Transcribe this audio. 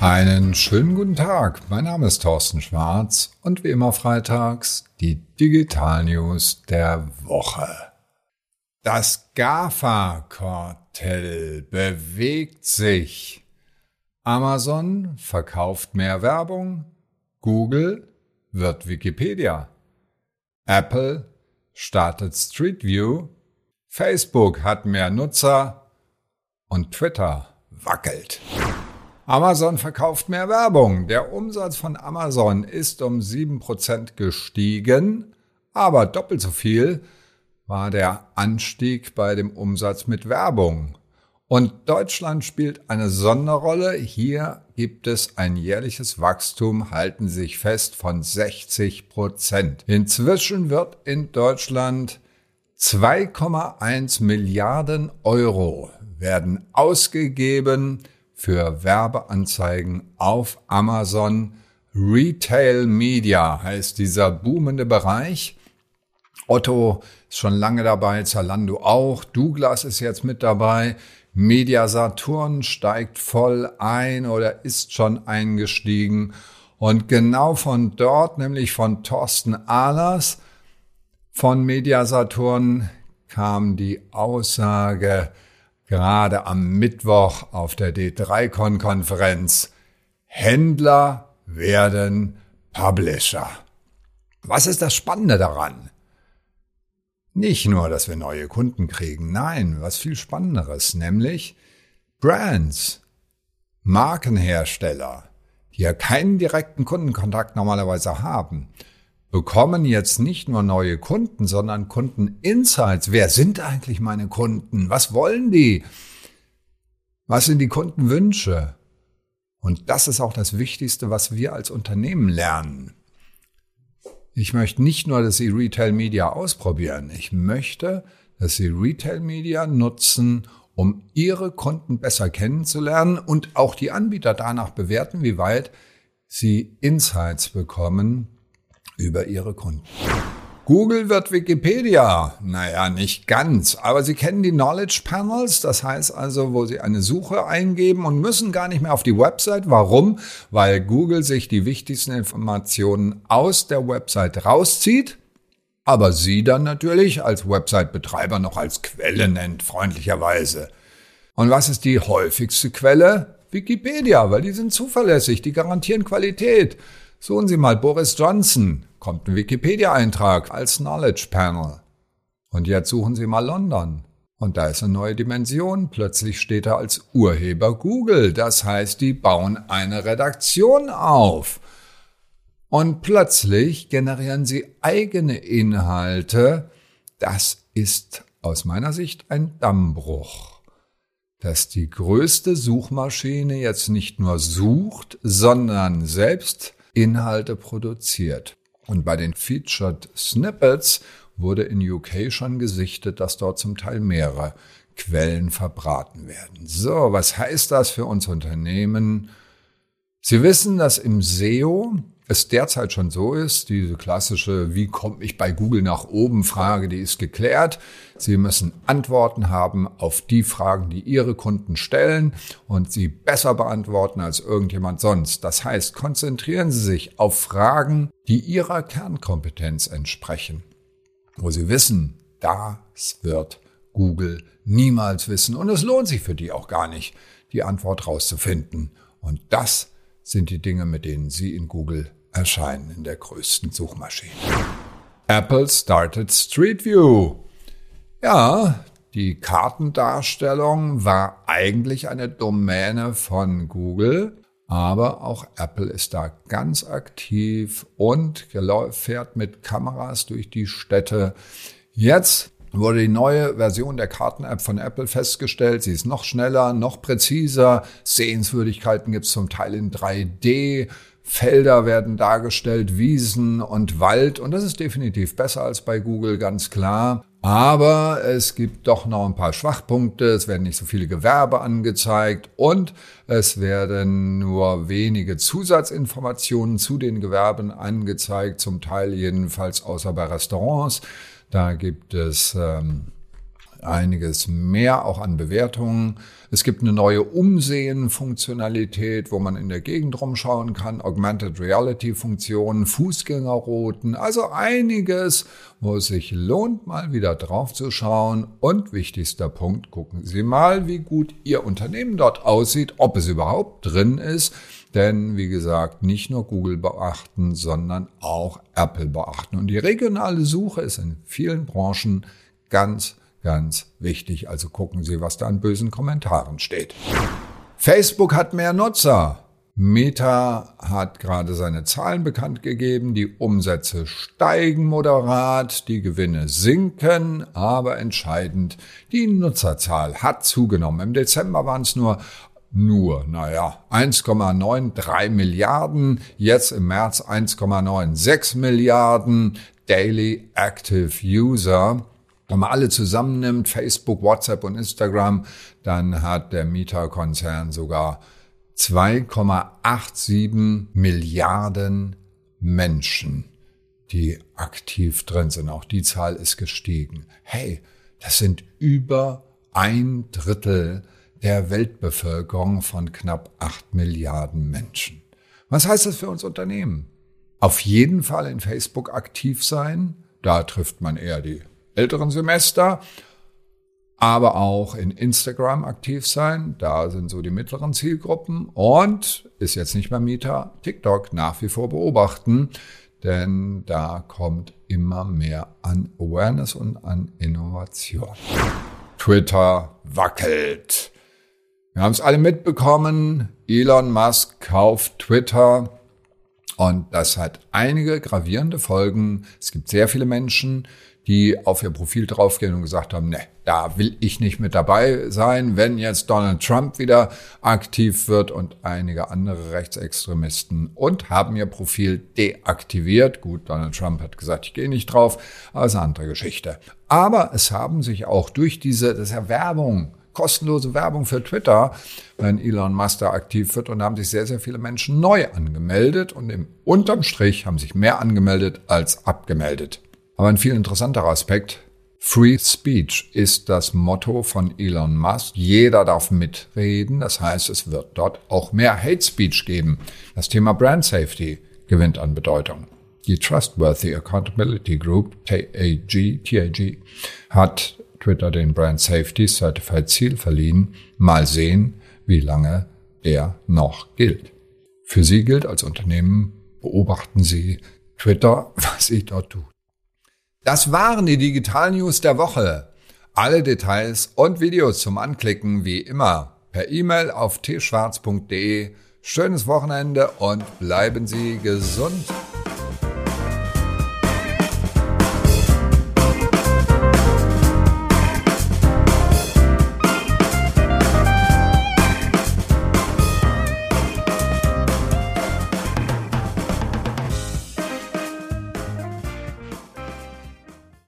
Einen schönen guten Tag. Mein Name ist Thorsten Schwarz und wie immer freitags die Digital News der Woche. Das GAFA-Kartell bewegt sich. Amazon verkauft mehr Werbung, Google wird Wikipedia, Apple startet Street View, Facebook hat mehr Nutzer und Twitter wackelt. Amazon verkauft mehr Werbung. Der Umsatz von Amazon ist um sieben Prozent gestiegen, aber doppelt so viel war der Anstieg bei dem Umsatz mit Werbung. Und Deutschland spielt eine Sonderrolle. Hier gibt es ein jährliches Wachstum, halten sich fest, von 60 Prozent. Inzwischen wird in Deutschland 2,1 Milliarden Euro werden ausgegeben für Werbeanzeigen auf Amazon. Retail Media heißt dieser boomende Bereich. Otto ist schon lange dabei, Zalando auch, Douglas ist jetzt mit dabei, Media Saturn steigt voll ein oder ist schon eingestiegen. Und genau von dort, nämlich von Thorsten Ahlers von Media Saturn, kam die Aussage, gerade am Mittwoch auf der D3Con-Konferenz, Händler werden Publisher. Was ist das Spannende daran? Nicht nur, dass wir neue Kunden kriegen, nein, was viel Spannenderes, nämlich Brands, Markenhersteller, die ja keinen direkten Kundenkontakt normalerweise haben, bekommen jetzt nicht nur neue Kunden, sondern Kundeninsights. Wer sind eigentlich meine Kunden? Was wollen die? Was sind die Kundenwünsche? Und das ist auch das Wichtigste, was wir als Unternehmen lernen. Ich möchte nicht nur, dass Sie Retail Media ausprobieren. Ich möchte, dass Sie Retail Media nutzen, um Ihre Kunden besser kennenzulernen und auch die Anbieter danach bewerten, wie weit Sie Insights bekommen, über ihre Kunden. Google wird Wikipedia. Naja, nicht ganz, aber Sie kennen die Knowledge Panels, das heißt also, wo Sie eine Suche eingeben und müssen gar nicht mehr auf die Website. Warum? Weil Google sich die wichtigsten Informationen aus der Website rauszieht, aber Sie dann natürlich als Website-Betreiber noch als Quelle nennt, freundlicherweise. Und was ist die häufigste Quelle? Wikipedia, weil die sind zuverlässig, die garantieren Qualität. Suchen Sie mal Boris Johnson, kommt ein Wikipedia-Eintrag als Knowledge Panel. Und jetzt suchen Sie mal London. Und da ist eine neue Dimension. Plötzlich steht er als Urheber Google. Das heißt, die bauen eine Redaktion auf. Und plötzlich generieren sie eigene Inhalte. Das ist aus meiner Sicht ein Dammbruch. Dass die größte Suchmaschine jetzt nicht nur sucht, sondern selbst Inhalte produziert. Und bei den Featured Snippets wurde in UK schon gesichtet, dass dort zum Teil mehrere Quellen verbraten werden. So, was heißt das für uns Unternehmen? Sie wissen, dass im SEO es derzeit schon so ist, diese klassische, wie komme ich bei Google nach oben Frage, die ist geklärt. Sie müssen Antworten haben auf die Fragen, die Ihre Kunden stellen und sie besser beantworten als irgendjemand sonst. Das heißt, konzentrieren Sie sich auf Fragen, die Ihrer Kernkompetenz entsprechen, wo Sie wissen, das wird Google niemals wissen und es lohnt sich für die auch gar nicht, die Antwort rauszufinden. Und das sind die Dinge, mit denen Sie in Google erscheinen in der größten Suchmaschine. Apple started Street View. Ja, die Kartendarstellung war eigentlich eine Domäne von Google, aber auch Apple ist da ganz aktiv und fährt mit Kameras durch die Städte. Jetzt wurde die neue Version der Karten-App von Apple festgestellt. Sie ist noch schneller, noch präziser. Sehenswürdigkeiten gibt es zum Teil in 3D. Felder werden dargestellt, Wiesen und Wald. Und das ist definitiv besser als bei Google, ganz klar. Aber es gibt doch noch ein paar Schwachpunkte. Es werden nicht so viele Gewerbe angezeigt und es werden nur wenige Zusatzinformationen zu den Gewerben angezeigt, zum Teil jedenfalls außer bei Restaurants. Da gibt es ähm, einiges mehr auch an Bewertungen. Es gibt eine neue Umsehen-Funktionalität, wo man in der Gegend rumschauen kann, Augmented Reality-Funktionen, Fußgängerrouten, also einiges, wo es sich lohnt, mal wieder drauf zu schauen. Und wichtigster Punkt, gucken Sie mal, wie gut Ihr Unternehmen dort aussieht, ob es überhaupt drin ist. Denn, wie gesagt, nicht nur Google beachten, sondern auch Apple beachten. Und die regionale Suche ist in vielen Branchen ganz Ganz wichtig, also gucken Sie, was da an bösen Kommentaren steht. Facebook hat mehr Nutzer. Meta hat gerade seine Zahlen bekannt gegeben. Die Umsätze steigen moderat, die Gewinne sinken, aber entscheidend, die Nutzerzahl hat zugenommen. Im Dezember waren es nur nur, naja, 1,93 Milliarden, jetzt im März 1,96 Milliarden Daily Active User. Wenn man alle zusammennimmt, Facebook, WhatsApp und Instagram, dann hat der Mieterkonzern sogar 2,87 Milliarden Menschen, die aktiv drin sind. Auch die Zahl ist gestiegen. Hey, das sind über ein Drittel der Weltbevölkerung von knapp acht Milliarden Menschen. Was heißt das für uns Unternehmen? Auf jeden Fall in Facebook aktiv sein. Da trifft man eher die älteren Semester, aber auch in Instagram aktiv sein. Da sind so die mittleren Zielgruppen und ist jetzt nicht mehr Mieter, TikTok nach wie vor beobachten, denn da kommt immer mehr an Awareness und an Innovation. Twitter wackelt. Wir haben es alle mitbekommen. Elon Musk kauft Twitter. Und das hat einige gravierende Folgen. Es gibt sehr viele Menschen, die auf ihr Profil draufgehen und gesagt haben, ne, da will ich nicht mit dabei sein, wenn jetzt Donald Trump wieder aktiv wird und einige andere Rechtsextremisten und haben ihr Profil deaktiviert. Gut, Donald Trump hat gesagt, ich gehe nicht drauf, aber ist eine andere Geschichte. Aber es haben sich auch durch diese, das ist ja Werbung, kostenlose Werbung für Twitter, wenn Elon Musk da aktiv wird und da haben sich sehr, sehr viele Menschen neu angemeldet und im unterm Strich haben sich mehr angemeldet als abgemeldet. Aber ein viel interessanterer Aspekt, Free Speech ist das Motto von Elon Musk. Jeder darf mitreden. Das heißt, es wird dort auch mehr Hate Speech geben. Das Thema Brand Safety gewinnt an Bedeutung. Die Trustworthy Accountability Group, TAG, TAG, hat Twitter den Brand Safety Certified Seal verliehen. Mal sehen, wie lange er noch gilt. Für Sie gilt als Unternehmen, beobachten Sie Twitter, was Sie dort tut. Das waren die Digital News der Woche. Alle Details und Videos zum Anklicken wie immer per E-Mail auf tschwarz.de. Schönes Wochenende und bleiben Sie gesund.